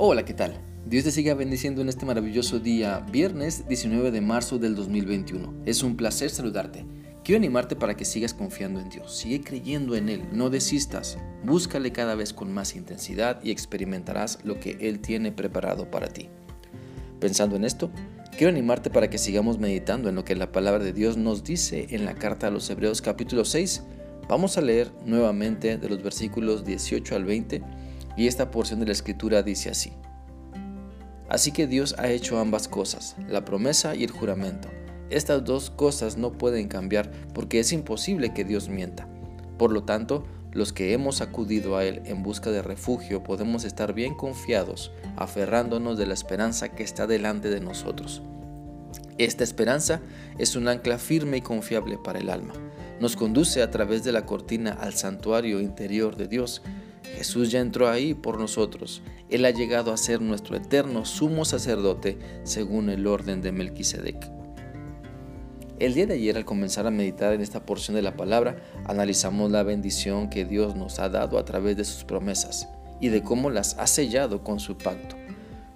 Hola, ¿qué tal? Dios te siga bendiciendo en este maravilloso día, viernes 19 de marzo del 2021. Es un placer saludarte. Quiero animarte para que sigas confiando en Dios, sigue creyendo en Él, no desistas, búscale cada vez con más intensidad y experimentarás lo que Él tiene preparado para ti. Pensando en esto, quiero animarte para que sigamos meditando en lo que la palabra de Dios nos dice en la carta a los Hebreos capítulo 6. Vamos a leer nuevamente de los versículos 18 al 20 y esta porción de la escritura dice así. Así que Dios ha hecho ambas cosas, la promesa y el juramento. Estas dos cosas no pueden cambiar porque es imposible que Dios mienta. Por lo tanto, los que hemos acudido a Él en busca de refugio podemos estar bien confiados, aferrándonos de la esperanza que está delante de nosotros. Esta esperanza es un ancla firme y confiable para el alma. Nos conduce a través de la cortina al santuario interior de Dios Jesús ya entró ahí por nosotros. Él ha llegado a ser nuestro eterno sumo sacerdote según el orden de Melquisedec. El día de ayer al comenzar a meditar en esta porción de la palabra, analizamos la bendición que Dios nos ha dado a través de sus promesas y de cómo las ha sellado con su pacto.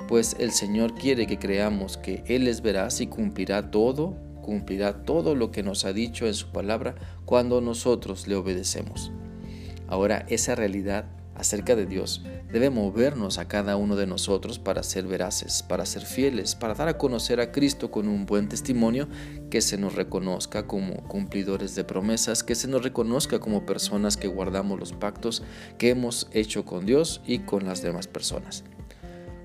Pues el Señor quiere que creamos que Él es veraz y cumplirá todo, cumplirá todo lo que nos ha dicho en su palabra cuando nosotros le obedecemos. Ahora esa realidad acerca de Dios debe movernos a cada uno de nosotros para ser veraces, para ser fieles, para dar a conocer a Cristo con un buen testimonio, que se nos reconozca como cumplidores de promesas, que se nos reconozca como personas que guardamos los pactos que hemos hecho con Dios y con las demás personas.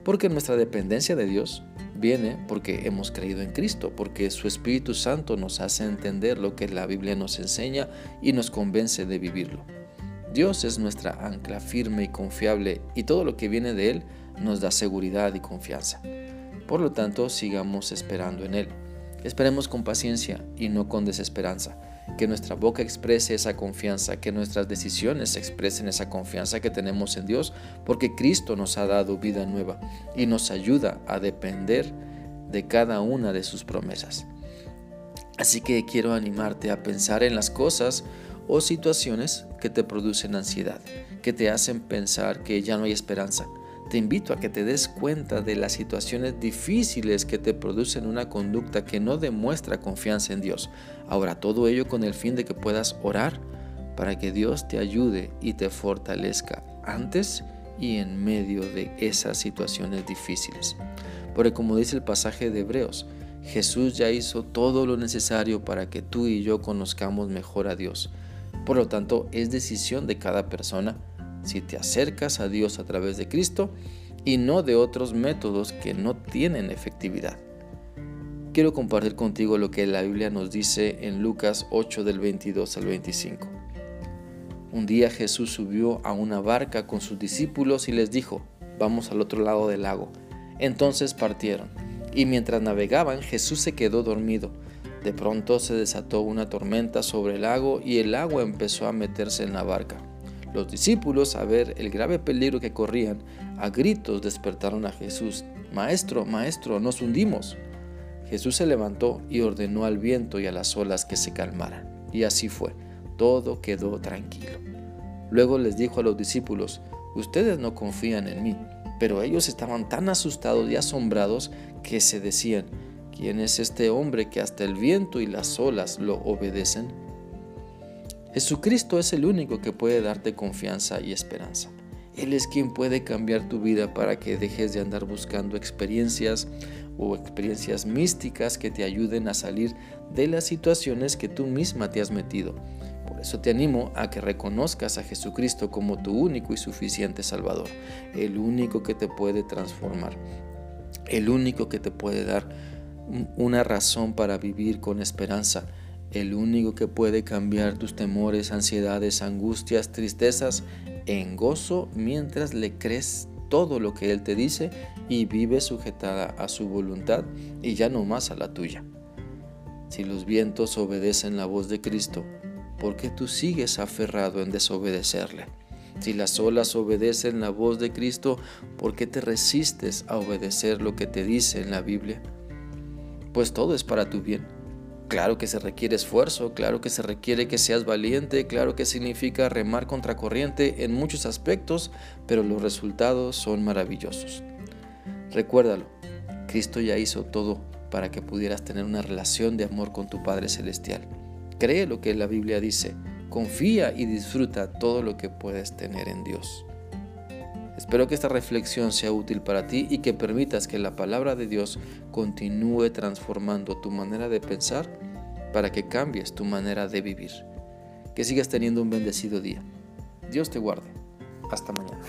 Porque nuestra dependencia de Dios viene porque hemos creído en Cristo, porque su Espíritu Santo nos hace entender lo que la Biblia nos enseña y nos convence de vivirlo. Dios es nuestra ancla firme y confiable y todo lo que viene de Él nos da seguridad y confianza. Por lo tanto, sigamos esperando en Él. Esperemos con paciencia y no con desesperanza. Que nuestra boca exprese esa confianza, que nuestras decisiones expresen esa confianza que tenemos en Dios, porque Cristo nos ha dado vida nueva y nos ayuda a depender de cada una de sus promesas. Así que quiero animarte a pensar en las cosas o situaciones que te producen ansiedad, que te hacen pensar que ya no hay esperanza. Te invito a que te des cuenta de las situaciones difíciles que te producen una conducta que no demuestra confianza en Dios. Ahora, todo ello con el fin de que puedas orar para que Dios te ayude y te fortalezca antes y en medio de esas situaciones difíciles. Porque como dice el pasaje de Hebreos, Jesús ya hizo todo lo necesario para que tú y yo conozcamos mejor a Dios. Por lo tanto, es decisión de cada persona si te acercas a Dios a través de Cristo y no de otros métodos que no tienen efectividad. Quiero compartir contigo lo que la Biblia nos dice en Lucas 8 del 22 al 25. Un día Jesús subió a una barca con sus discípulos y les dijo, vamos al otro lado del lago. Entonces partieron, y mientras navegaban Jesús se quedó dormido. De pronto se desató una tormenta sobre el lago y el agua empezó a meterse en la barca. Los discípulos, a ver el grave peligro que corrían, a gritos despertaron a Jesús. Maestro, maestro, nos hundimos. Jesús se levantó y ordenó al viento y a las olas que se calmaran. Y así fue, todo quedó tranquilo. Luego les dijo a los discípulos, ustedes no confían en mí, pero ellos estaban tan asustados y asombrados que se decían, ¿Quién es este hombre que hasta el viento y las olas lo obedecen? Jesucristo es el único que puede darte confianza y esperanza. Él es quien puede cambiar tu vida para que dejes de andar buscando experiencias o experiencias místicas que te ayuden a salir de las situaciones que tú misma te has metido. Por eso te animo a que reconozcas a Jesucristo como tu único y suficiente Salvador, el único que te puede transformar, el único que te puede dar una razón para vivir con esperanza, el único que puede cambiar tus temores, ansiedades, angustias, tristezas en gozo mientras le crees todo lo que Él te dice y vives sujetada a su voluntad y ya no más a la tuya. Si los vientos obedecen la voz de Cristo, ¿por qué tú sigues aferrado en desobedecerle? Si las olas obedecen la voz de Cristo, ¿por qué te resistes a obedecer lo que te dice en la Biblia? Pues todo es para tu bien. Claro que se requiere esfuerzo, claro que se requiere que seas valiente, claro que significa remar contra corriente en muchos aspectos, pero los resultados son maravillosos. Recuérdalo, Cristo ya hizo todo para que pudieras tener una relación de amor con tu Padre Celestial. Cree lo que la Biblia dice, confía y disfruta todo lo que puedes tener en Dios. Espero que esta reflexión sea útil para ti y que permitas que la palabra de Dios continúe transformando tu manera de pensar para que cambies tu manera de vivir. Que sigas teniendo un bendecido día. Dios te guarde. Hasta mañana.